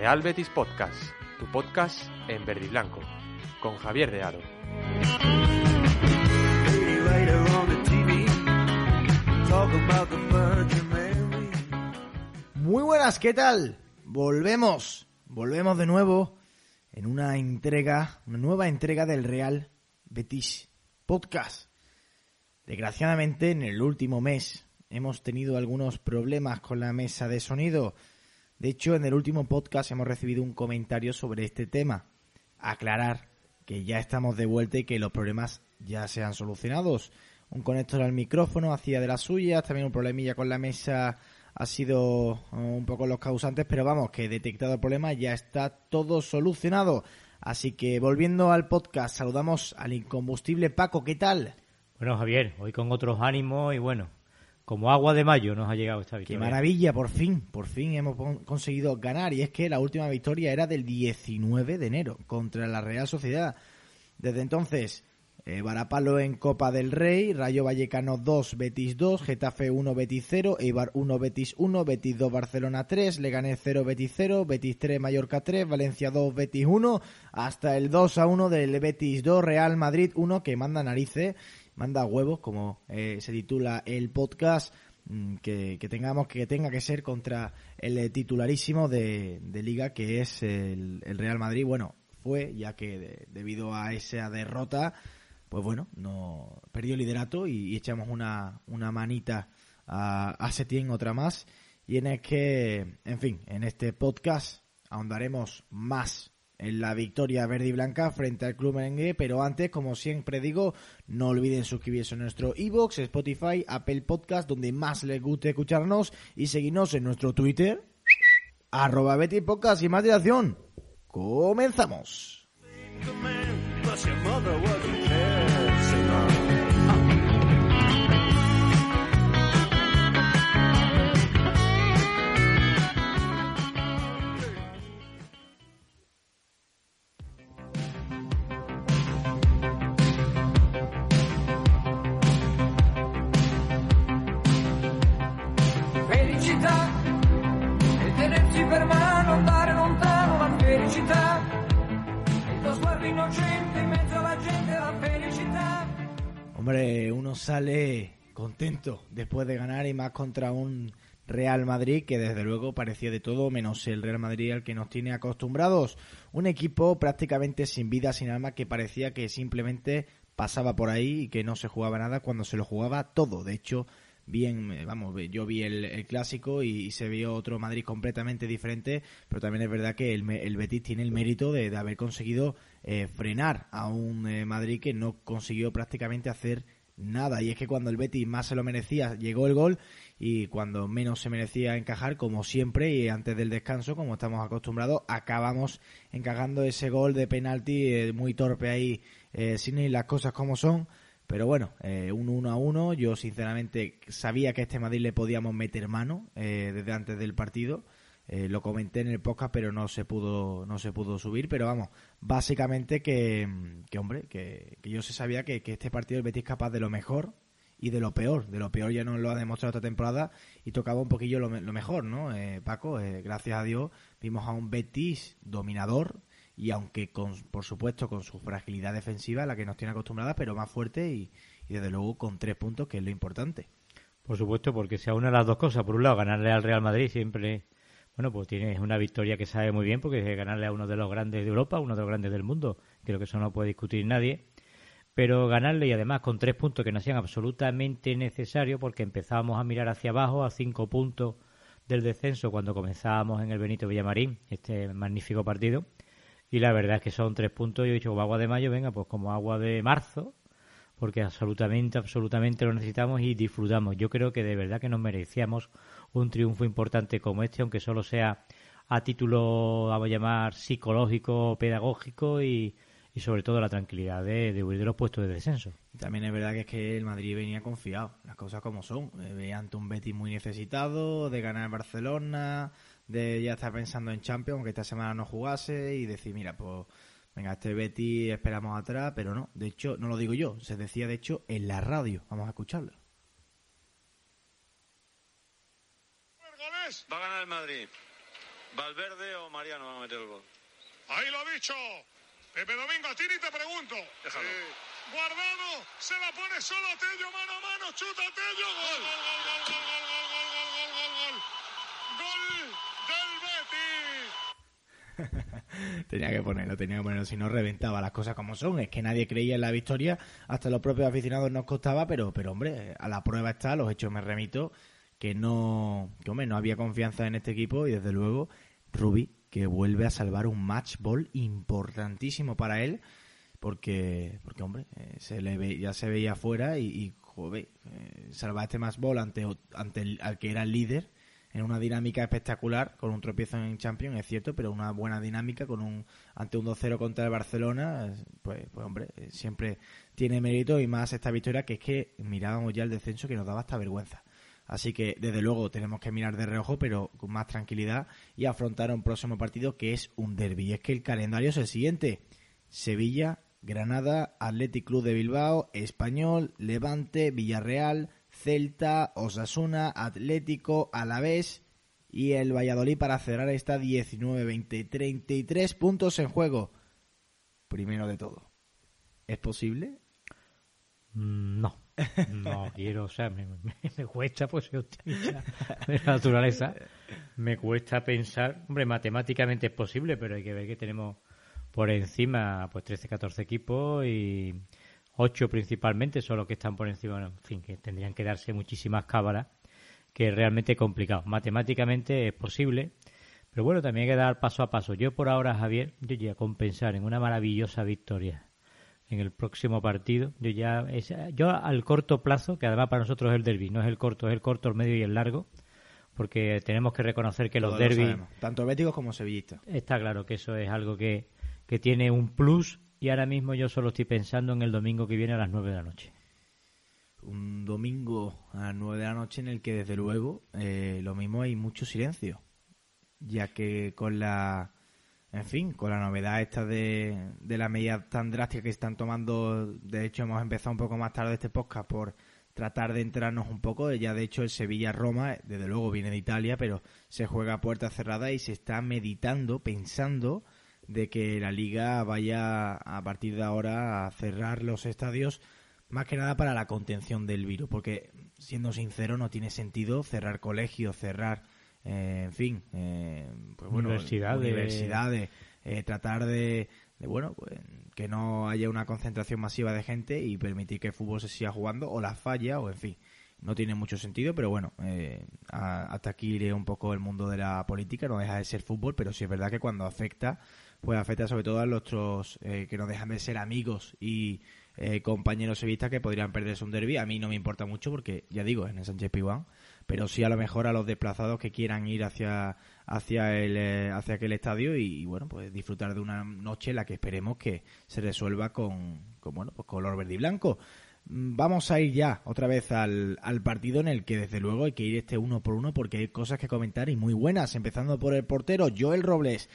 Real Betis Podcast, tu podcast en verde y blanco, con Javier de Aro. Muy buenas, ¿qué tal? Volvemos, volvemos de nuevo en una entrega, una nueva entrega del Real Betis Podcast. Desgraciadamente, en el último mes hemos tenido algunos problemas con la mesa de sonido. De hecho, en el último podcast hemos recibido un comentario sobre este tema. Aclarar que ya estamos de vuelta y que los problemas ya se han solucionado. Un conector al micrófono hacía de las suyas, también un problemilla con la mesa ha sido uh, un poco los causantes, pero vamos, que detectado el problema ya está todo solucionado. Así que volviendo al podcast, saludamos al incombustible Paco, ¿qué tal? Bueno, Javier, hoy con otros ánimos y bueno, como agua de mayo nos ha llegado esta victoria. Qué maravilla, por fin, por fin hemos conseguido ganar. Y es que la última victoria era del 19 de enero contra la Real Sociedad. Desde entonces, eh, Varapalo en Copa del Rey, Rayo Vallecano 2, Betis 2, Getafe 1, Betis 0, Eibar 1, Betis 1, Betis 2, Barcelona 3, Leganés 0, Betis 0, Betis 3, Mallorca 3, Valencia 2, Betis 1, hasta el 2 a 1 del Betis 2, Real Madrid 1, que manda narices manda huevos, como eh, se titula el podcast, mm, que, tengamos que tenga que ser contra el eh, titularísimo de, liga que es el, Real Madrid. Bueno, fue ya que debido a esa derrota, pues bueno, no perdió liderato y, echamos una, una manita a, a Setién, otra más. Y en el que, en fin, en este podcast ahondaremos más en la victoria verde y blanca frente al Club Merengue, pero antes, como siempre digo, no olviden suscribirse a nuestro iBox, Spotify, Apple Podcast, donde más les guste escucharnos, y seguirnos en nuestro Twitter, arroba Betty Podcast y más dirección. ¡Comenzamos! Hombre, uno sale contento después de ganar y más contra un Real Madrid que desde luego parecía de todo menos el Real Madrid al que nos tiene acostumbrados. Un equipo prácticamente sin vida, sin alma, que parecía que simplemente pasaba por ahí y que no se jugaba nada cuando se lo jugaba todo. De hecho, bien, eh, vamos, yo vi el, clásico y, se vio otro Madrid completamente diferente, pero también es verdad que el, Betis tiene el mérito de, haber conseguido eh, frenar a un eh, Madrid que no consiguió prácticamente hacer nada. Y es que cuando el Betis más se lo merecía, llegó el gol y cuando menos se merecía encajar, como siempre, y antes del descanso, como estamos acostumbrados, acabamos encajando ese gol de penalti muy torpe ahí, sin ir las cosas como son. Pero bueno, eh, un 1 a 1. Yo sinceramente sabía que a este Madrid le podíamos meter mano eh, desde antes del partido. Eh, lo comenté en el podcast, pero no se pudo, no se pudo subir. Pero vamos, básicamente que, que hombre, que, yo se sabía que, que, este partido el Betis capaz de lo mejor y de lo peor. De lo peor ya nos lo ha demostrado esta temporada y tocaba un poquillo lo, lo mejor, ¿no? Eh, Paco, gracias a Dios vimos a un Betis dominador, y aunque con, por supuesto con su fragilidad defensiva, la que nos tiene acostumbrada, pero más fuerte y, desde luego con tres puntos, que es lo importante. Por supuesto, porque se une las dos cosas. Por un lado, ganarle al Real Madrid siempre, bueno, pues tienes una victoria que sabe muy bien, porque es ganarle a uno de los grandes de Europa, uno de los grandes del mundo. Creo que eso no puede discutir nadie. Pero ganarle y además con tres puntos que no hacían absolutamente necesarios, porque empezábamos a mirar hacia abajo a cinco puntos del descenso cuando comenzábamos en el Benito Villamarín, este magnífico partido y la verdad es que son tres puntos. Yo he dicho, como agua de mayo, venga, pues como agua de marzo, porque absolutamente, absolutamente lo necesitamos y disfrutamos. Yo creo que de verdad que nos merecíamos un triunfo importante como este, aunque solo sea a título, vamos a llamar, psicológico, pedagógico y, y sobre todo la tranquilidad de, huir de los puestos de descenso. También es verdad que es que el Madrid venía confiado, las cosas como son. Eh, veía ante un Betis muy necesitado, de ganar Barcelona, de ya estar pensando en Champions, aunque esta semana no jugase, y decir, mira, pues venga, este Betis esperamos atrás, pero no. De hecho, no lo digo yo, se decía de hecho en la radio. Vamos a escucharlo. Va a ganar el Madrid. Valverde o Mariano van a meter el gol. Ahí lo ha dicho. Pepe Domingo, a ti ni te pregunto. Déjalo. guardado, se la pone solo a Tello, mano a mano, chuta Tello. Gol, gol, gol, gol, gol, gol, gol, gol, gol, gol, gol. Gol del Betis. tenía que ponerlo, tenía que ponerlo, si no reventaba las cosas como son. Es que nadie creía en la victoria, hasta los propios aficionados nos costaba, pero, pero hombre, a la prueba está, los hechos me remito, que no, que hombre, no había confianza en este equipo y desde luego Rubí que vuelve a salvar un match ball importantísimo para él porque porque hombre eh, se le ve, ya se veía afuera y, y joder, eh, salvar este match ball ante ante el al que era el líder en una dinámica espectacular con un tropiezo en Champions es cierto pero una buena dinámica con un ante un 2-0 contra el Barcelona pues pues hombre eh, siempre tiene mérito y más esta victoria que es que mirábamos ya el descenso que nos daba hasta vergüenza Así que, desde luego, tenemos que mirar de reojo, pero con más tranquilidad y afrontar un próximo partido que es un derby. Y es que el calendario es el siguiente: Sevilla, Granada, Athletic Club de Bilbao, Español, Levante, Villarreal, Celta, Osasuna, Atlético, Alavés y el Valladolid para cerrar esta 19-20. 33 puntos en juego. Primero de todo. ¿Es posible? Mm, no. No quiero, o sea, me, cuesta, pues ser optimista de naturaleza. Me cuesta pensar, hombre, matemáticamente es posible, pero hay que ver que tenemos por encima pues 13, 14 equipos y 8 principalmente son los que están por encima, en fin, que tendrían que darse muchísimas cábalas, que es realmente complicado. Matemáticamente es posible, pero bueno, también hay que dar paso a paso. Yo por ahora, Javier, yo ya compensar en una maravillosa victoria en el próximo partido. Yo ya yo al corto plazo, que además para nosotros es el derby, no es el corto, es el corto, el medio y el largo, porque tenemos que reconocer que los derbis tanto béticos como sevillistas. Está claro que eso es algo que, que tiene un plus y ahora mismo yo solo estoy pensando en el domingo que viene a las 9 de la noche. Un domingo a las 9 de la noche en el que desde luego eh, lo mismo hay mucho silencio, ya que con la en fin, con la novedad esta de, de la medida tan drástica que están tomando, de hecho hemos empezado un poco más tarde este podcast por tratar de entrarnos un poco, ya de hecho el Sevilla-Roma, desde luego viene de Italia, pero se juega a puerta cerrada y se está meditando, pensando de que la liga vaya a partir de ahora a cerrar los estadios más que nada para la contención del virus, porque siendo sincero no tiene sentido cerrar colegios, cerrar eh, en fin, eh, pues bueno, universidades, eh, tratar de, bueno, pues, que no haya una concentración masiva de gente y permitir que el fútbol se siga jugando o la falla o en fin. No tiene mucho sentido, pero bueno, hasta aquí iré un poco el mundo de la política, no deja de ser fútbol, pero sí es verdad que cuando afecta, pues afecta sobre todo a los otros que no dejan de ser amigos y compañeros sevistas que podrían perderse un derby. A mí no me importa mucho porque, ya digo, en el Sánchez Pijuán pero sí a lo mejor a los desplazados que quieran ir hacia hacia el eh, hacia aquel estadio y, bueno pues disfrutar de una noche en la que esperemos que se resuelva con, con bueno pues color verde y blanco. Mm, vamos a ir ya otra vez al, al partido en el que desde luego hay que ir este uno por uno porque hay cosas que comentar y muy buenas. Empezando por el portero Joel Robles.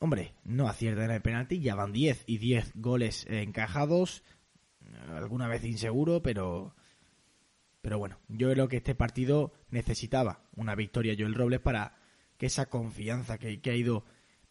Hombre no acierta en el penalti ya van 10 y 10 goles encajados. Alguna vez inseguro pero pero bueno, yo creo que este partido necesitaba una victoria Joel Robles para que esa confianza que, ha ido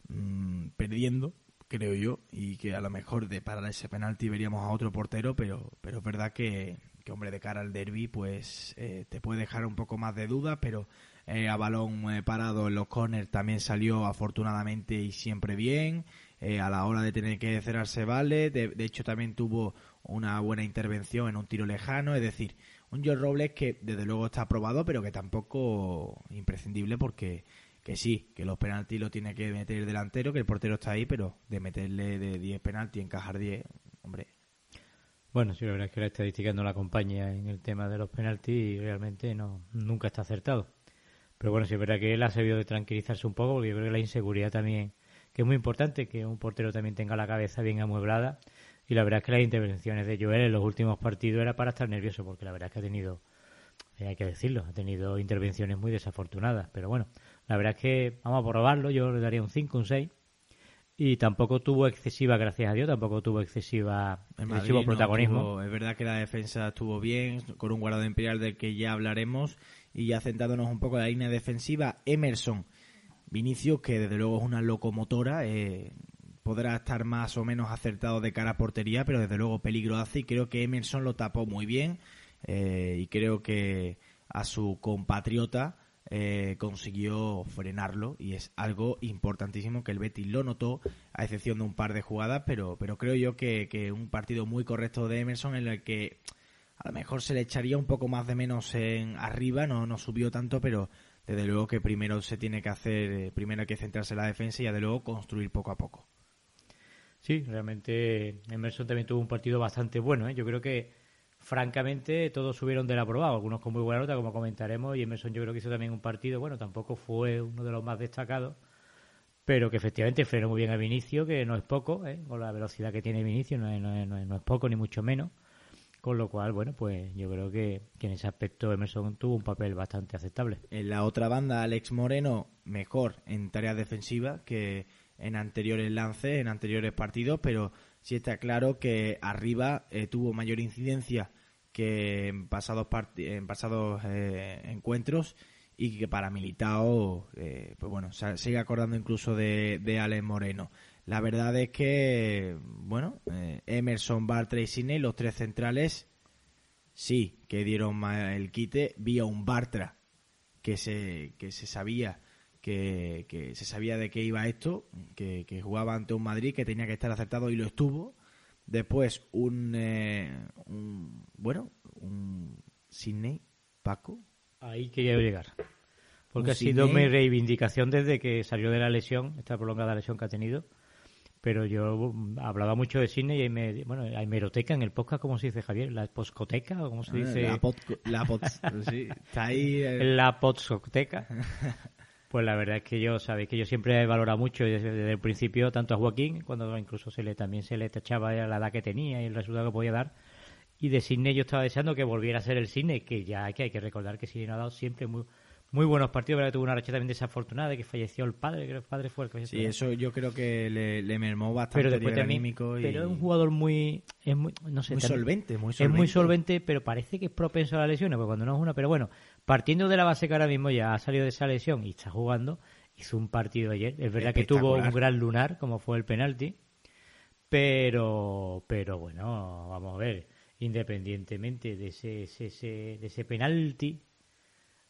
mm, perdiendo, creo yo, y que a lo mejor de parar ese penalti veríamos a otro portero, pero, pero es verdad que, que hombre, de cara al derby, pues eh, te puede dejar un poco más de duda, pero eh, a balón eh, parado en los corners también salió afortunadamente y siempre bien. a la hora de tener que cerrarse vale, de, de hecho también tuvo una buena intervención en un tiro lejano, es decir, un George Robles que desde luego está aprobado, pero que tampoco imprescindible porque que sí, que los penaltis lo tiene que meter el delantero, que el portero está ahí, pero de meterle de 10 penaltis, encajar 10, hombre. Bueno, sí, la verdad es que la estadística no la acompaña en el tema de los penaltis y realmente no nunca está acertado. Pero bueno, sí es verdad que él ha servido de tranquilizarse un poco porque yo creo que la inseguridad también, que es muy importante, que un portero también tenga la cabeza bien amueblada. Y la verdad es que las intervenciones de Joel en los últimos partidos era para estar nervioso porque la verdad es que ha tenido, eh, hay que decirlo, ha tenido intervenciones muy desafortunadas. Pero bueno, la verdad es que vamos a probarlo, yo le daría un 5, un 6 y tampoco tuvo excesiva, gracias a Dios, tampoco tuvo excesiva, excesivo no protagonismo. tuvo- es verdad que la defensa estuvo bien, con un guardado imperial del que ya hablaremos. Y ya centrándonos un poco en la línea defensiva, Emerson. Vinicius, que desde luego es una locomotora, eh, podrá estar más o menos acertado de cara a portería, pero desde luego peligro hace. Y creo que Emerson lo tapó muy bien. eh, y creo que a su compatriota eh, consiguió frenarlo y es algo importantísimo que el Betis lo notó a excepción de un par de jugadas pero pero creo yo que, que un partido muy correcto de Emerson en el que a lo mejor se le echaría un poco más de menos en arriba no no subió tanto pero desde luego que primero se tiene que hacer eh, primero hay que centrarse en la defensa y desde luego construir poco a poco Sí, realmente Emerson también tuvo un partido bastante bueno. ¿eh? Yo creo que, francamente, todos subieron del aprobado, algunos con muy buena nota, como comentaremos, y Emerson yo creo que hizo también un partido, bueno, tampoco fue uno de los más destacados, pero que efectivamente frenó muy bien a Vinicio, que no es poco, ¿eh? con la velocidad que tiene Vinicio, no es, no es- poco, ni mucho menos. Con lo cual, bueno, pues yo creo que, que en ese aspecto Emerson tuvo un papel bastante aceptable. En la otra banda, Alex Moreno, mejor en tareas defensivas que en anteriores lances, en anteriores partidos, pero sí está claro que arriba eh, tuvo mayor incidencia que en pasados, en pasados eh, encuentros y que para Militao, eh, pues bueno, sigue acordando incluso de, de Alex Moreno. La verdad es que, bueno, Emerson, Bartra y Sidney, los tres centrales, sí, que dieron el quite vía un Bartra que se, que se sabía que, que se sabía de qué iba esto, que, que jugaba ante un Madrid que tenía que estar acertado y lo estuvo. Después un, eh, un bueno, un Sidney, Paco, Ahí quería llegar. Porque ha sido Sidney. mi reivindicación desde que salió de la lesión, esta prolongada lesión que ha tenido. Pero yo mm, hablaba mucho de cine y hay, me- bueno, hay meroteca en el podcast, ¿cómo se dice, Javier? ¿La poscoteca o cómo se dice? la, pod- la pod- sí, está ahí eh, la podsoteca. Pues la verdad es que yo, sabéis que yo siempre he valorado mucho desde, desde el principio, tanto a Joaquín, cuando incluso se le también se le tachaba la edad que tenía y el resultado que podía dar. Y de Sidney yo estaba deseando que volviera a ser el Sidney, que ya que, hay que recordar que Sidney no ha dado siempre muy, muy buenos partidos, pero tuvo una racha también desafortunada de que falleció el padre, que el padre fue el que falleció. sí, eso yo creo que le, le mermó bastante pero después también, y pero es un jugador muy, es muy, no sé, muy también- solvente, muy es solvente. muy solvente, pero parece que es propenso a las lesiones, porque cuando no es una, pero bueno, partiendo de la base que ahora mismo ya ha salido de esa lesión y está jugando, hizo un partido ayer. Es verdad que tuvo un gran lunar, como fue el penalti, pero, pero bueno, vamos a ver, independientemente de ese, ese, ese- de ese penalti,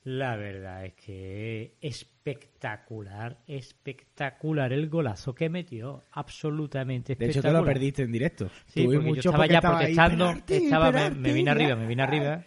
la verdad es que espectacular, espectacular el golazo que metió, absolutamente De hecho, te espectacular. lo perdiste en directo. Sí, porque yo estaba porque ya estaba ahí, protestando, "Penalti, estaba, me, me vine ya". arriba, me vine arriba,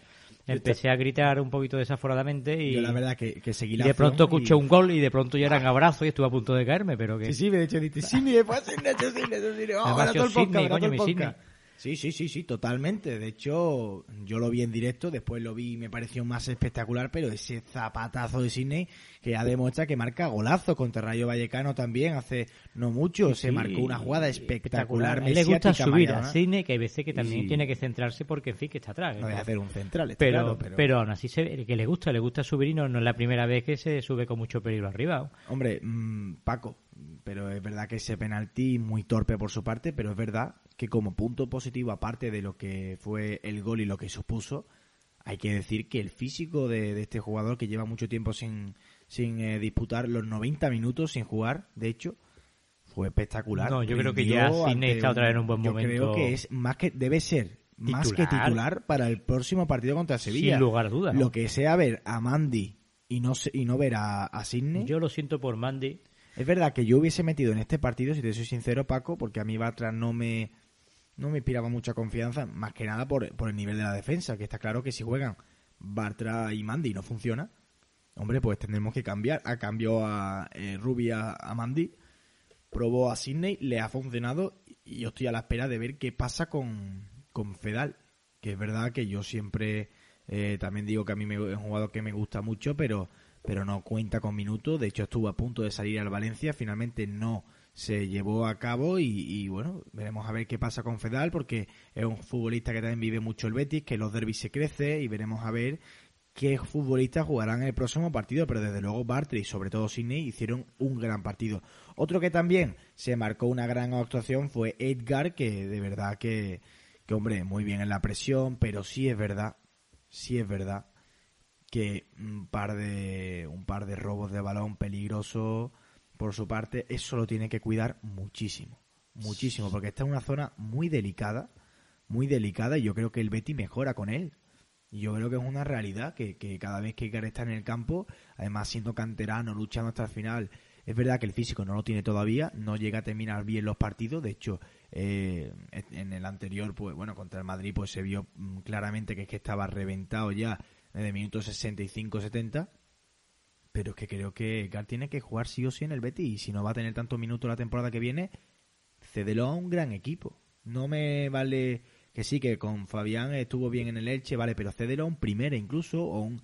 empecé a gritar un poquito desaforadamente y, Yo la verdad que, que seguí y de pronto y- escuché un gol y de pronto ya eran abrazos y estuve a punto de caerme, pero que Sí, sí, de hecho dice, sí, mi después Sidney, Sidney, hecho Sidney. Además, ahora yo todo el podcast, Sidney, ahora coño, mi podcast. Sí, sí, sí, sí, totalmente. De hecho, yo lo vi en directo, después lo vi y me pareció más espectacular, pero ese zapatazo de Sidney que ya demuestra que marca golazo contra Rayo Vallecano también hace no mucho. se marcó una jugada espectacular. A él le gusta subir a. Sidney, que hay veces que también tiene que centrarse porque, en fin, que está atrás. No deja de hacer un central, está pero, claro, pero... pero... aún así se ve que le gusta, le gusta subir y no, no es la primera vez que se sube con mucho peligro arriba. Hombre, mm, Paco, pero es verdad que ese penalti muy torpe por su parte, pero es verdad que como punto positivo, aparte de lo que fue el gol y lo que supuso, hay que decir que el físico de, de este jugador que lleva mucho tiempo sin, sin eh, disputar los 90 minutos sin jugar, de hecho, fue espectacular. No, yo creo que ya Sidney ante está otra vez en un buen yo momento. creo que es más que debe ser más que Titular. para el próximo partido contra Sevilla. Sin lugar a dudas. ¿no? Lo que sea ver a Mandy y no y no ver a, a Sidney. Yo lo siento por Mandy. Es verdad que yo hubiese metido en este partido, si te soy sincero, Paco, porque a mí Bartra no me, no me inspiraba mucha confianza, más que nada por, por el nivel de la defensa, que está claro que si juegan Bartra y Mandy y no funciona, hombre, pues tendremos que cambiar. A cambio a eh, a Mandy, probó a Sidney, le ha funcionado y yo estoy a la espera de ver qué pasa con, con Fedal, que es verdad que yo siempre eh, también digo que a mí me, es un jugador que me gusta mucho, pero, pero no cuenta con minutos. De hecho, estuvo a punto de salir al Valencia, finalmente no se llevó a cabo y, y, bueno, veremos a ver qué pasa con Fedal porque es un futbolista que también vive mucho el Betis, que los derbis se crece y veremos a ver qué futbolistas jugarán en el próximo partido, pero desde luego Bartre y sobre todo Sidney hicieron un gran partido. Otro que también se marcó una gran actuación fue Edgar, que de verdad que, que hombre, muy bien en la presión, pero sí es verdad, sí es verdad que un par de un par de robos de balón peligrosos por su parte, eso lo tiene que cuidar muchísimo, muchísimo, porque está en una zona muy delicada, muy delicada y yo creo que el Betty mejora con él. Y yo creo que es una realidad que, que cada vez que Icar está en el campo, además siendo canterano, luchando hasta el final, es verdad que el físico no lo tiene todavía, no llega a terminar bien los partidos. De hecho, eh, en el anterior, pues bueno, contra el Madrid, pues se vio mm, claramente que es que estaba reventado ya desde minutos 65-70. Pero es que creo que Gar tiene que jugar sí o sí en el Betis. Y si no va a tener tantos minutos la temporada que viene, cédelo a un gran equipo. No me vale que sí, que con Fabián estuvo bien en el Elche, vale, pero cédelo a un primera incluso, o un,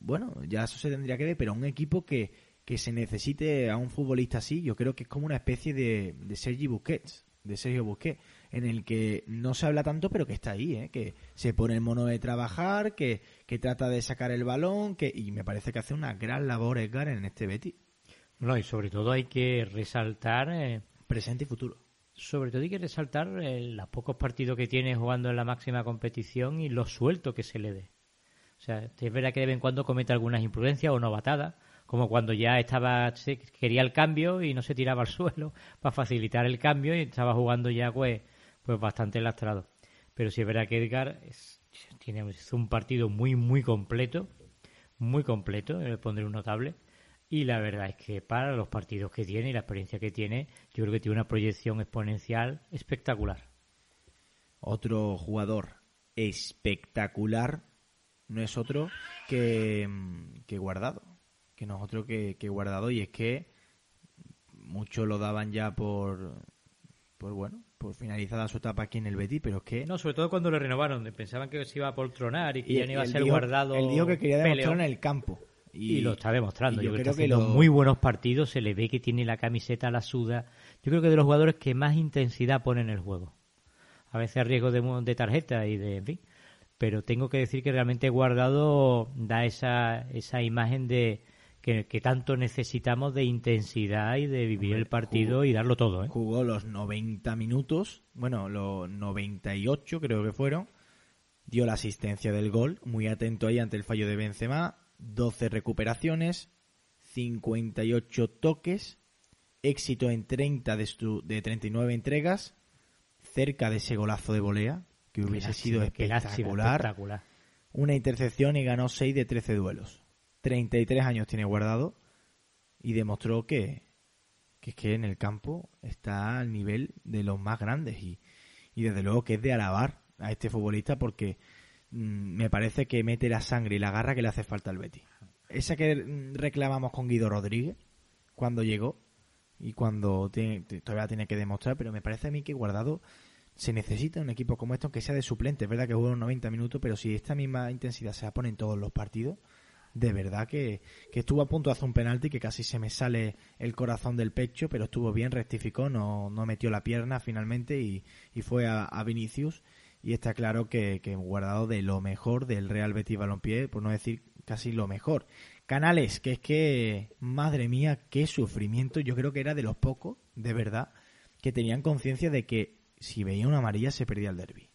bueno, ya eso se tendría que ver, pero a un equipo que, que se necesite a un futbolista así, yo creo que es como una especie de, de Sergi Busquets, de Sergio Busquets, en el que no se habla tanto, pero que está ahí, ¿eh? que se pone el mono de trabajar, que, que trata de sacar el balón, que y me parece que hace una gran labor Edgar en este Betty. No, y sobre todo hay que resaltar... Eh, Presente y futuro sobre todo hay que resaltar eh, los pocos partidos que tiene jugando en la máxima competición y lo suelto que se le dé. O sea, es verdad que de vez en cuando comete algunas imprudencias o novatadas, como cuando ya estaba quería el cambio y no se tiraba al suelo para facilitar el cambio y estaba jugando ya pues, pues bastante lastrado. Pero sí es verdad que Edgar es, tiene un partido muy muy completo, muy completo, le pondré un notable y la verdad es que para los partidos que tiene y la experiencia que tiene, yo creo que tiene una proyección exponencial espectacular. Otro jugador espectacular no es otro que, que Guardado. Que no es otro que, que Guardado. Y es que muchos lo daban ya por, por bueno, por finalizada su etapa aquí en el Betis, pero es que... No, sobre todo cuando lo renovaron, pensaban que se iba a poltronar y que ya no iba a ser guardado... Él dijo que quería demostrar en el campo. Y, lo está demostrando. yo, creo que, está muy buenos partidos, se le ve que tiene la camiseta, la suda. Yo creo que de los jugadores que más intensidad ponen en el juego. A veces a riesgo de, de tarjeta y de, en fin. Pero tengo que decir que realmente Guardado da esa, esa imagen de que, tanto necesitamos de intensidad y de vivir el partido y darlo todo. ¿eh? Jugó los 90 minutos, bueno, los 98 creo que fueron. Dio la asistencia del gol, muy atento ahí ante el fallo de Benzema 12 recuperaciones, 58 toques, éxito en 30 de, de 39 entregas, cerca de ese golazo de volea, que hubiese sido espectacular. Una intercepción y ganó 6 de 13 duelos. 33 años tiene guardado y demostró que, que es que en el campo está al nivel de los más grandes y, y desde luego que es de alabar a este futbolista porque Mm, me parece que mete la sangre y la garra que le hace falta al Betty. Esa que reclamamos con Guido Rodríguez cuando llegó y cuando todavía tiene que demostrar, pero me parece a mí que Guardado se necesita un equipo como este, aunque sea de suplente. Es verdad que juega 90 minutos, pero si esta misma intensidad se la pone en todos los partidos, de verdad que, estuvo a punto de hacer un penalti que casi se me sale el corazón del pecho, pero estuvo bien, rectificó, no, no metió la pierna finalmente y, fue a, a Vinicius y está claro que, que guardado de lo mejor del Real Betis Balompié, por no decir casi lo mejor. Canales, que es que, madre mía, qué sufrimiento. Yo creo que era de los pocos, de verdad, que tenían conciencia de que si veía una amarilla se perdía el derby.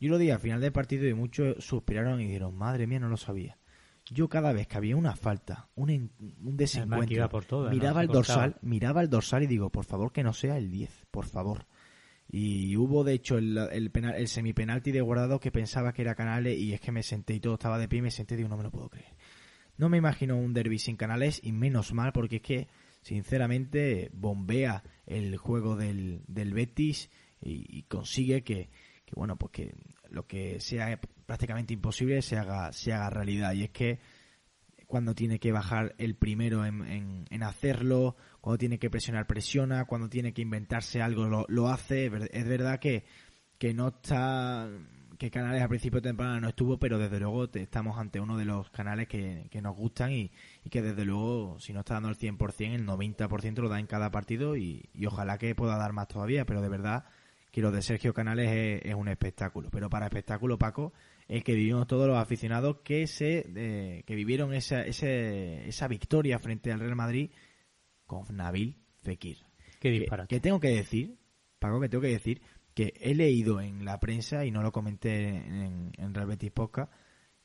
Yo lo dije al final del partido y muchos suspiraron y dijeron, madre mía, no lo sabía. Yo cada vez que había una falta, un, un desencuentro, miraba el dorsal, miraba el dorsal y digo, por favor que no sea el 10, por favor. Y hubo, de hecho, el, el, penal, el semipenalti de guardado que pensaba que era Canales y es que me senté y todo estaba de pie y me senté y digo, no me lo puedo creer. No me imagino un derby sin Canales y menos mal porque es que, sinceramente, bombea el juego del, del Betis y, consigue que, bueno, pues que lo que sea prácticamente imposible se haga, se haga realidad. Y es que cuando tiene que bajar el primero en, en, hacerlo, cuando tiene que presionar, presiona, cuando tiene que inventarse algo, lo, hace. Es verdad que, que no está que Canales al principio de temporada no estuvo, pero desde luego te- estamos ante uno de los canales que, que nos gustan y, que desde luego, si no está dando el 100%, el 90% lo da en cada partido y ojalá que pueda dar más todavía, pero de verdad que lo de Sergio Canales es, es un espectáculo. Pero para espectáculo, Paco, el que vivimos todos los aficionados que se eh, que vivieron esa, ese- esa victoria frente al Real Madrid con Nabil Fekir. Qué Que- disparate. Que, tengo que decir, Paco, que tengo que decir que he leído en la prensa y no lo comenté en, en Real Betis Podcast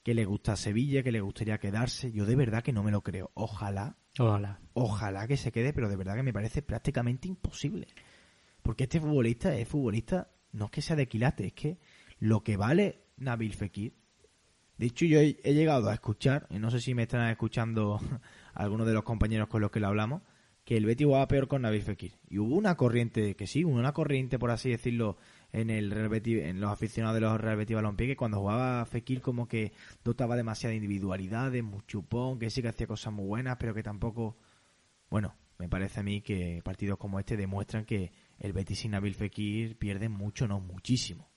que le gusta Sevilla, que le gustaría quedarse. Yo de verdad que no me lo creo. Ojalá, Ojalá. ojalá que se quede, pero de verdad que me parece prácticamente imposible. Porque este futbolista es futbolista, no es que sea de quilate, es que lo que vale Nabil Fekir. De hecho, yo he, llegado a escuchar, y no sé si me están escuchando algunos de los compañeros con los que lo hablamos, que el Betis jugaba peor con Nabil Fekir. Y hubo una corriente, que sí, hubo una corriente, por así decirlo, en el Real Betis, en los aficionados de los Real Betis Balompié, que cuando jugaba Fekir como que dotaba demasiada individualidad, de chupón, que sí que hacía cosas muy buenas, pero que tampoco... Bueno, me parece a mí que partidos como este demuestran que el Betis sin Nabil Fekir pierde mucho, no muchísimo.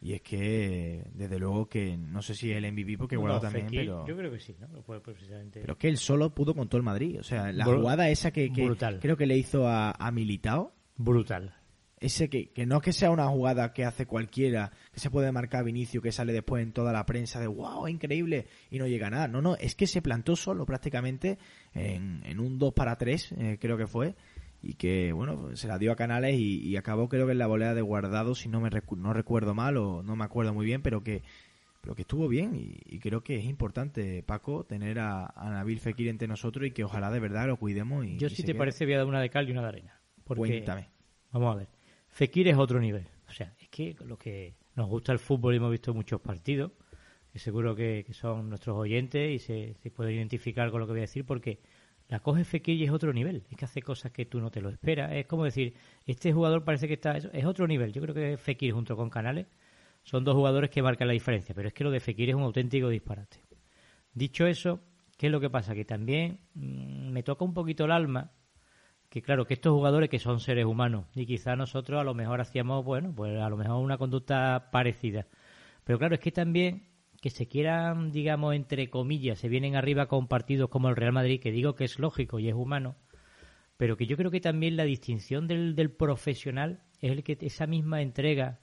Y es que, desde luego que no sé si el MVP porque No, guardó también, Fekir, pero... Yo creo que sí, ¿no? Lo puede precisamente. Pero es que él solo pudo con todo el Madrid. O sea, la jugada esa que, que brutal. creo que le hizo a, a Militao, Brutal. ese que, que no es que sea una jugada que hace cualquiera, que se puede marcar Vinicio, que sale después en toda la prensa de wow, increíble, y no llega a nada. No, no, es que se plantó solo prácticamente en, en un 2 para 3, eh, creo que fue, y que, bueno, se la dio a Canales y, y acabó creo que en la volea de guardado, si no me recu- no recuerdo mal o no me acuerdo muy bien, pero que pero que estuvo bien y, y creo que es importante, Paco, tener a, a Nabil Fekir entre nosotros y que ojalá de verdad lo cuidemos. Y, Yo, y si te quede. parece, voy a dar una de cal y una de arena. Porque, Cuéntame. Vamos a ver. Fekir es otro nivel. O sea, es que lo que nos gusta el fútbol y hemos visto muchos partidos, que seguro que, que son nuestros oyentes y se, se pueden identificar con lo que voy a decir, porque la coge Fekir y es otro nivel. Es que hace cosas que tú no te lo esperas. Es como decir, este jugador parece que está. Es, otro nivel. Yo creo que Fekir junto con Canales son dos jugadores que marcan la diferencia. Pero es que lo de Fekir es un auténtico disparate. Dicho eso, ¿qué es lo que pasa? Que también mm, me toca un poquito el alma que claro, que estos jugadores que son seres humanos y quizá nosotros a lo mejor hacíamos, bueno, pues a lo mejor una conducta parecida. Pero claro, es que también que se quieran, digamos, entre comillas, se vienen arriba con partidos como el Real Madrid, que digo que es lógico y es humano, pero que yo creo que también la distinción del, del profesional es el que esa misma entrega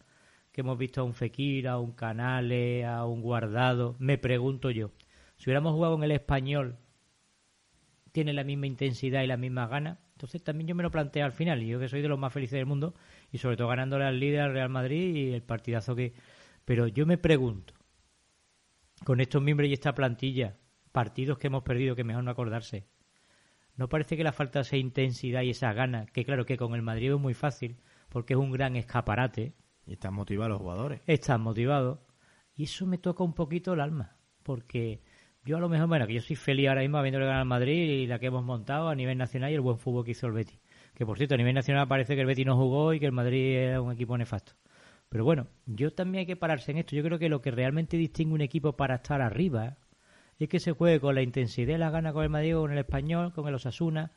que hemos visto a un Fekir, a un Canale, a un Guardado, me pregunto yo, si hubiéramos jugado en el español, tiene la misma intensidad y la misma gana. Entonces también yo me lo planteo al final, y yo que soy de los más felices del mundo, y sobre todo ganándole al líder, al Real Madrid, y el partidazo que... Pero yo me pregunto, con estos miembros y esta plantilla, partidos que hemos perdido, que mejor no acordarse, ¿no parece que la falta esa intensidad y esa gana, que claro que con el Madrid es muy fácil, porque es un gran escaparate, Y están motivados los jugadores. estás motivado, y eso me toca un poquito el alma, porque yo a lo mejor, bueno, que yo soy feliz ahora mismo habiéndole ganado al Madrid y la que hemos montado a nivel nacional y el buen fútbol que hizo el Betis. Que por cierto, a nivel nacional parece que el Betis no jugó y que el Madrid era un equipo nefasto. Pero bueno, yo también hay que pararse en esto. Yo creo que lo que realmente distingue un equipo para estar arriba es que se juegue con la intensidad y la gana con el Madrid, con el Español, con el Osasuna,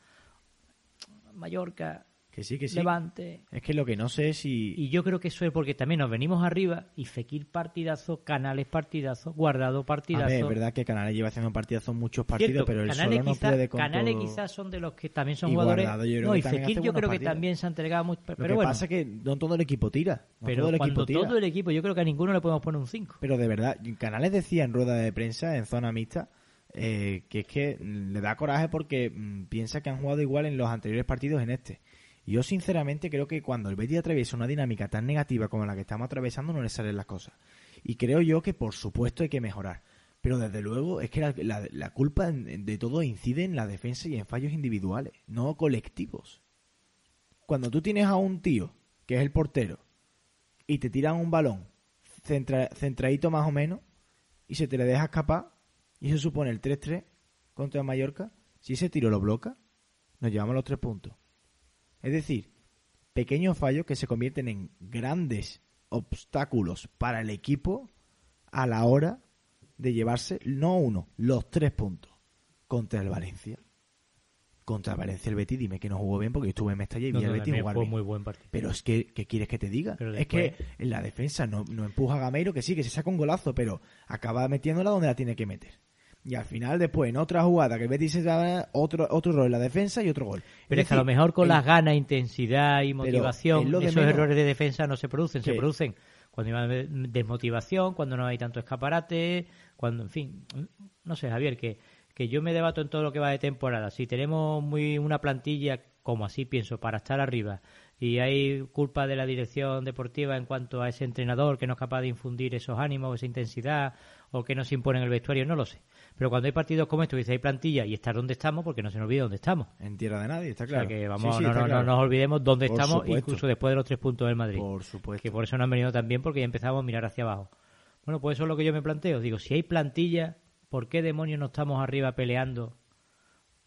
Mallorca, Que sí, que sí. Levante. Es que lo que no sé es si... Y yo creo que eso es porque también nos venimos arriba y Fekir partidazo, Canales partidazo, Guardado A partidazo. ver, es verdad que Canales lleva haciendo partidazos muchos partidos, Cierto, pero él Canales solo no quizá- puede con Canales todo. quizás son de los que también son Y jugadores. Guardado yo creo no, que y Fekir yo creo que también se ha entregado mucho. Lo Pero que bueno, pasa es que no todo el equipo tira. no pero todo el cuando equipo tira. todo el equipo, yo creo que a ninguno le podemos poner un 5. Pero de verdad, Canales decía en rueda de prensa, en zona mixta, eh, que es que le da coraje porque mm, piensa que han jugado igual en los anteriores partidos en este. Yo sinceramente creo que cuando el Betis atraviesa una dinámica tan negativa como la que estamos atravesando no le salen las cosas. Y creo yo que por supuesto hay que mejorar. Pero desde luego es que la, culpa de todo incide en la defensa y en fallos individuales, no colectivos. Cuando tú tienes a un tío, que es el portero, y te tiran un balón centra- centradito más o menos, y se te le deja escapar, y eso supone el 3-3 contra Mallorca, si ese tiro lo bloca, nos llevamos los tres puntos. Es decir, pequeños fallos que se convierten en grandes obstáculos para el equipo a la hora de llevarse, no uno, los tres puntos contra el Valencia. Contra Valencia el Betis, dime que no jugó bien porque yo estuve en Mestalla y No, vi al no, Betis también jugar fue bien. muy buen partido. Pero es que, ¿qué quieres que te diga? Es que en la defensa no, no empuja a Gameiro, que sí, que se saca un golazo, pero acaba metiéndola donde la tiene que meter. Y al final, después, en otra jugada, que el Betis se da otro, otro error en la defensa y otro gol. Pero es que a lo mejor con el- las ganas, intensidad y motivación, esos menos. errores de defensa no se producen. Se producen cuando hay desmotivación, cuando no hay tanto escaparate, cuando, en fin, no sé, Javier, que, que yo me debato en todo lo que va de temporada. Si tenemos muy una plantilla, como así pienso, para estar arriba, y hay culpa de la dirección deportiva en cuanto a ese entrenador que no es capaz de infundir esos ánimos, esa intensidad, o que nos impone en el vestuario, no lo sé. Pero cuando hay partidos como estos, dice hay plantilla y estar donde estamos, porque no se nos olvide dónde estamos. En tierra de nadie, está O claro. sea que Sí, vamos, sí, no, no- claro. no nos olvidemos dónde Por estamos, supuesto. incluso después de los tres puntos del Madrid. Por supuesto. Que por eso nos han venido también, porque ya empezamos a mirar hacia abajo. Bueno, pues eso es lo que yo me planteo. Digo, si hay plantilla, ¿por qué demonios no estamos arriba peleando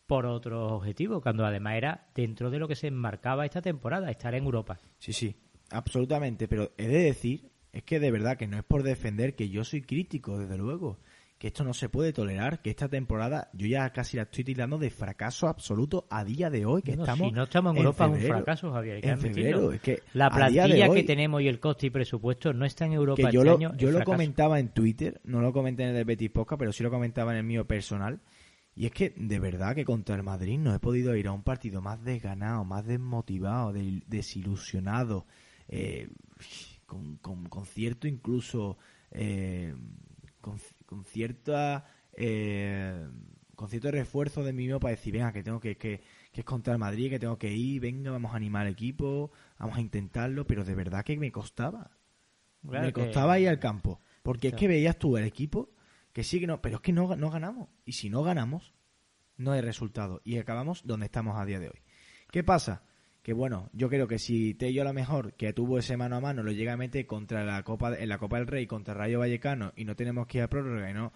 por otro objetivo? Cuando además era dentro de lo que se enmarcaba esta temporada, estar en Europa. Sí, sí, absolutamente. Pero he de decir, es que de verdad que no es por defender, que yo soy crítico, desde luego. Que esto no se puede tolerar, que esta temporada yo ya casi la estoy tirando de fracaso absoluto a día de hoy, que No, estamos si no estamos en Europa es un febrero. fracaso, Javier. hay que En febrero, es que La plantilla hoy- que tenemos y el coste y presupuesto no está en Europa que este yo lo, año. yo lo fracaso. comentaba en Twitter, no lo comenté en el de Betis Podcast, pero sí lo comentaba en el mío personal. Y es que de verdad que contra el Madrid no he podido ir a un partido más desganado, más desmotivado, de- desilusionado, eh, con, con- con cierto incluso, eh, con, con cierta, eh, con cierto refuerzo de mí mismo para decir, venga, que tengo que, que, que es contra el Madrid, que tengo que ir, venga, vamos a animar al equipo, vamos a intentarlo, pero de verdad que me costaba Claro me que- costaba ir al campo. Porque es que veías tú el equipo que sí que no, pero es que no, no ganamos. Y si no ganamos, no hay resultado. Y acabamos donde estamos a día de hoy. ¿Qué pasa? Que bueno, yo creo que si Tello a lo mejor que tuvo ese mano a mano lo llega a meter contra la Copa en la Copa del Rey contra Rayo Vallecano y no tenemos que ir a prórroga y no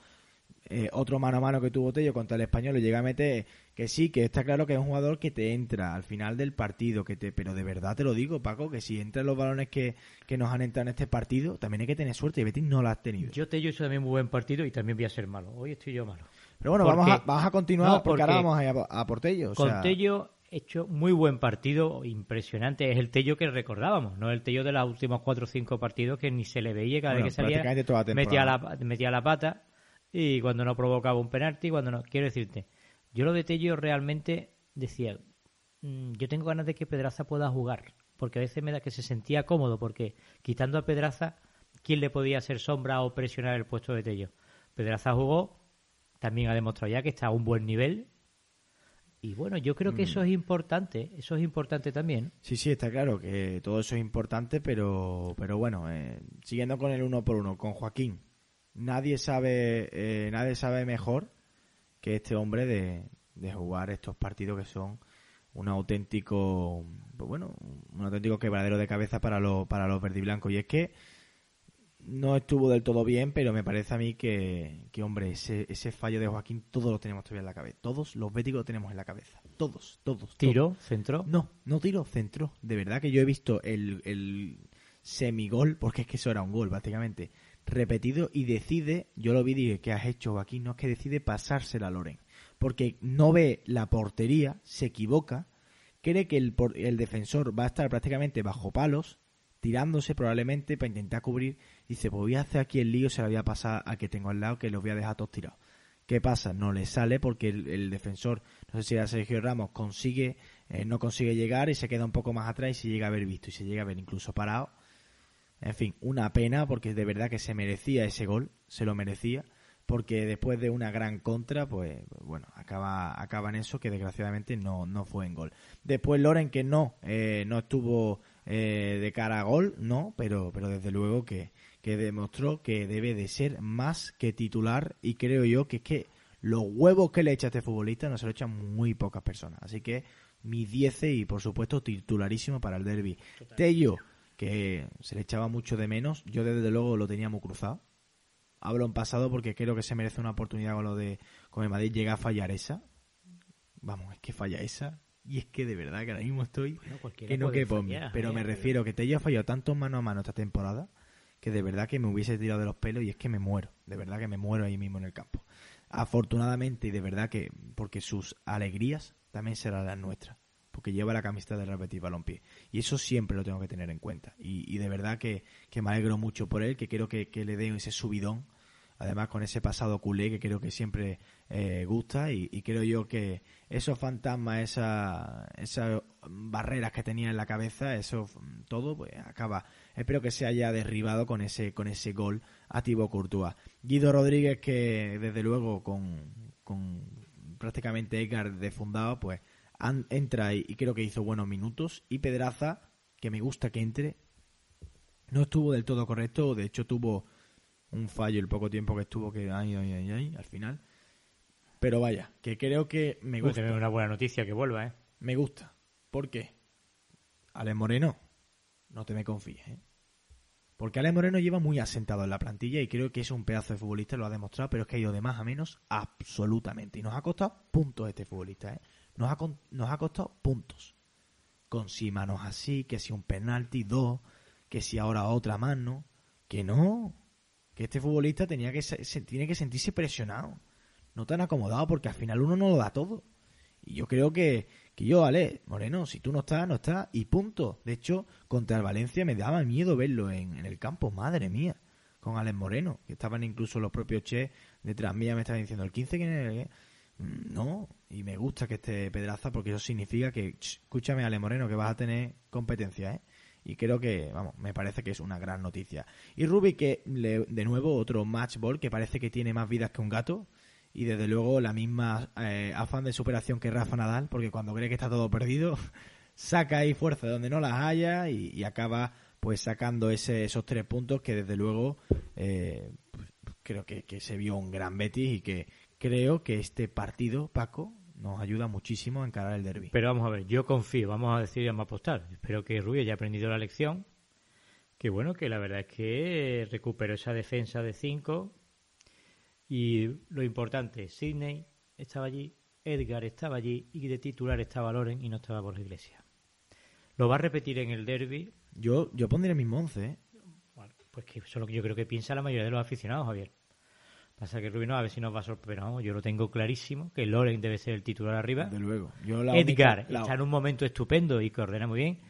eh, otro mano a mano que tuvo Tello contra el español lo llega a meter que sí, que está claro que es un jugador que te entra al final del partido, que te, pero de verdad te lo digo, Paco, que si entran los balones que, que nos han entrado en este partido, también hay que tener suerte y Betis no la has tenido. Yo te he hecho también muy buen partido y también voy a ser malo. Hoy estoy yo malo. pero bueno, porque- vamos a, vamos a continuar No, porque, ahora vamos a, a, a por Tello. o Con sea, Tello hecho muy buen partido, impresionante. Es el Tello que recordábamos, no el Tello de los últimos cuatro o cinco partidos que ni se le veía cada Bueno, vez que salía. prácticamente toda la metía, la, metía la pata y cuando no provocaba un penalti, cuando no. Quiero decirte, yo lo de Tello realmente decía, mm, yo tengo ganas de que Pedraza pueda jugar, porque a veces me da que se sentía cómodo, porque quitando a Pedraza, ¿quién le podía hacer sombra o presionar el puesto de Tello? Pedraza jugó, también ha demostrado ya que está a un buen nivel. Y bueno, yo creo que eso Mm. es importante, eso es importante también. Sí, sí, está claro que todo eso es importante, pero, pero bueno, eh, siguiendo con el uno por uno, con Joaquín, nadie sabe, eh, nadie sabe mejor que este hombre de, de jugar estos partidos que son un auténtico, pues bueno, un auténtico quebradero de cabeza para los, para los verdiblancos. Y es que no estuvo del todo bien, pero me parece a mí que, que hombre, ese, ese fallo de Joaquín todos lo tenemos todavía en la cabeza. Todos los béticos lo tenemos en la cabeza. Todos, todos. todos. Tiro, centro. No, no tiro, centro. De verdad que yo he visto el, el semigol, porque es que eso era un gol, prácticamente, repetido y decide, yo lo vi y dije, ¿qué has hecho Joaquín? No es que decide pasársela a Loren. Porque no ve la portería, se equivoca, cree que el, el defensor va a estar prácticamente bajo palos, tirándose probablemente para intentar cubrir. Dice, pues voy a hacer aquí el lío, se la voy a pasar al que tengo al lado, que los voy a dejar todos tirados. ¿Qué pasa? No le sale porque el, el defensor, no sé si era Sergio Ramos, consigue, eh, no consigue llegar y se queda un poco más atrás y se llega a haber visto y se llega a ver incluso parado. En fin, una pena porque de verdad que se merecía ese gol, se lo merecía, porque después de una gran contra, pues bueno, acaba, acaba en eso que desgraciadamente no, no fue en gol. Después Loren que no, eh, no estuvo eh, de cara a gol, no, pero, pero desde luego que, que demostró que debe de ser más que titular y creo yo que es que los huevos que le echa este futbolista no se lo echan muy pocas personas. Así que mi 10 y por supuesto titularísimo para el derby. Tello, que se le echaba mucho de menos, yo desde luego lo tenía muy cruzado. Hablo en pasado porque creo que se merece una oportunidad con lo de con el Madrid llega a fallar esa. Vamos, es que falla esa. Y es que de verdad que ahora mismo estoy Bueno, que no quepo fallar, Pero me ¿eh? refiero que Tello ha fallado tanto mano a mano esta temporada que de verdad que me hubiese tirado de los pelos y es que me muero. De verdad que me muero ahí mismo en el campo. Afortunadamente y de verdad que porque sus alegrías también será la nuestra. Porque lleva la camiseta del Real Betis Balompié. Y eso siempre lo tengo que tener en cuenta. Y, y de verdad que, que me alegro mucho por él, que quiero que, que le dé ese subidón además con ese pasado culé que creo que siempre eh, gusta y, creo yo que esos fantasmas, esa, esas barreras que tenía en la cabeza, eso todo pues acaba, espero que se haya derribado con ese, con ese gol a Thibaut Courtois. Guido Rodríguez que desde luego con, con prácticamente Edgar de fundado pues entra y creo que hizo buenos minutos y Pedraza que me gusta que entre no estuvo del todo correcto, de hecho tuvo un fallo el poco tiempo que estuvo que ay, ay, ay, ay, al final. Pero vaya, que creo que me gusta. Una buena noticia que vuelva, ¿eh? Me gusta. ¿Por qué? Ale Moreno, no te me confíes, ¿eh? Porque Ale Moreno lleva muy asentado en la plantilla y creo que es un pedazo de futbolista, lo ha demostrado, pero es que ha ido de más a menos absolutamente. Y nos ha costado puntos este futbolista, ¿eh? Nos ha, nos ha costado puntos. Con si manos así, que si un penalti, dos, que si ahora otra mano. Que no, que este futbolista tenía que se, tiene que sentirse presionado, no tan acomodado, porque al final uno no lo da todo. Y yo creo que, que yo, Ale, Moreno, si tú no estás, no estás, y punto. De hecho, contra el Valencia me daba miedo verlo en, en el campo, madre mía, con Alex Moreno, que estaban incluso los propios Che detrás mía, me estaban diciendo, ¿el 15 quién es? No, y me gusta que esté Pedraza porque eso significa que, ch, escúchame, Ale Moreno, que vas a tener competencia, ¿eh? Y creo que, vamos, me parece que es una gran noticia. Y Rubi que le, de nuevo otro match ball que parece que tiene más vidas que un gato y desde luego la misma eh, afán de superación que Rafa Nadal, porque cuando cree que está todo perdido, saca ahí fuerza de donde no las haya y, y acaba pues sacando ese, esos tres puntos que desde luego eh, pues, creo que, que se vio un gran Betis y que creo que este partido, Paco, nos ayuda muchísimo a encarar el derby. Pero vamos a ver, yo confío, vamos a decir, vamos a apostar. Espero que Rubio haya aprendido la lección. Que bueno, que la verdad es que recuperó esa defensa de 5. Y lo importante, Sidney estaba allí, Edgar estaba allí y de titular estaba Loren y no estaba por la iglesia. ¿Lo va a repetir en el derby? Yo, yo pondré el mismo 11, ¿eh? Bueno, pues que eso es lo que yo creo que piensa la mayoría de los aficionados, Javier. Pasa que Rubino a ver si nos va a sorprender. Vamos, yo lo tengo clarísimo, que Loren debe ser el titular arriba. De luego. Yo la Edgar única, la, está en un momento estupendo y que ordena muy bien.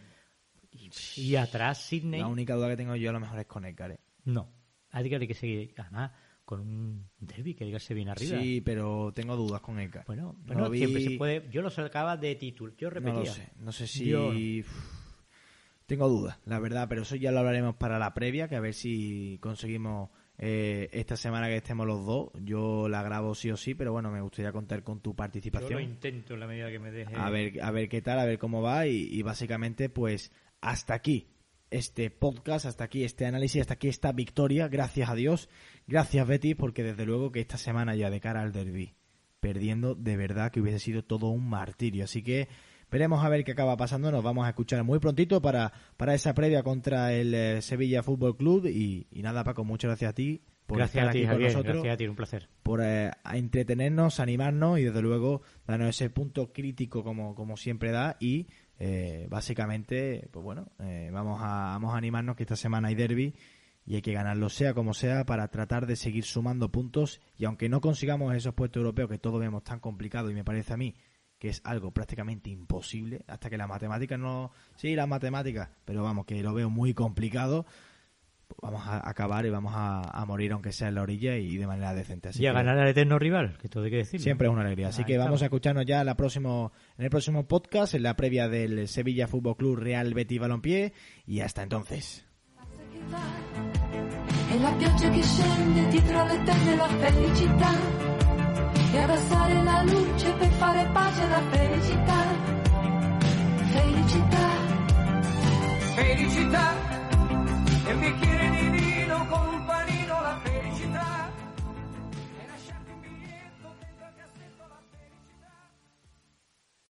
Y, y atrás Sidney. La única duda que tengo yo a lo mejor es con Edgar. ¿eh? No. Edgar hay que seguir. Además, con un derby que Edgar se viene arriba. Sí, pero tengo dudas con Edgar. Bueno, bueno no vi... siempre se puede. Yo lo sacaba de título. Yo repetía. No lo sé. No sé si. Yo... Tengo dudas, la verdad, pero eso ya lo hablaremos para la previa, que a ver si conseguimos eh, esta semana que estemos los dos. Yo la grabo sí o sí, pero bueno, me gustaría contar con tu participación. Yo lo intento en la medida que me deje. A ver, a ver qué tal, a ver cómo va y, y básicamente pues hasta aquí este podcast, hasta aquí este análisis, hasta aquí esta victoria, gracias a Dios, gracias Betty, porque desde luego que esta semana ya de cara al derby, perdiendo de verdad que hubiese sido todo un martirio. Así que veremos a ver qué acaba pasando. Nos vamos a escuchar muy prontito para, para esa previa contra el eh, Sevilla Fútbol Club. Y, y, nada, Paco, muchas gracias a ti por gracias estar a ti, aquí Javier, con nosotros. Gracias a ti, un placer. Por eh, entretenernos, animarnos y desde luego darnos ese punto crítico como, como siempre da. Y eh, básicamente, pues bueno, eh, vamos, a, vamos a animarnos que esta semana hay derby y hay que ganarlo sea como sea para tratar de seguir sumando puntos y aunque no consigamos esos puestos europeos que todos vemos tan complicado y me parece a mí que es algo prácticamente imposible hasta que las matemáticas no sí las matemáticas pero vamos que lo veo muy complicado pues vamos a acabar y vamos a, a, morir aunque sea en la orilla y de manera decente así y a que ganar al eterno rival que todo hay que decir siempre es una alegría así Ahí que vamos estamos. a escucharnos ya la próximo, en el próximo podcast en la previa del Sevilla Fútbol Club Real Betis Balompié y hasta entonces. La pioggia che scende dietro le tende la felicità e abbassare la luce per fare pace alla felicità. Felicità. Felicità è un bicchiere di vino con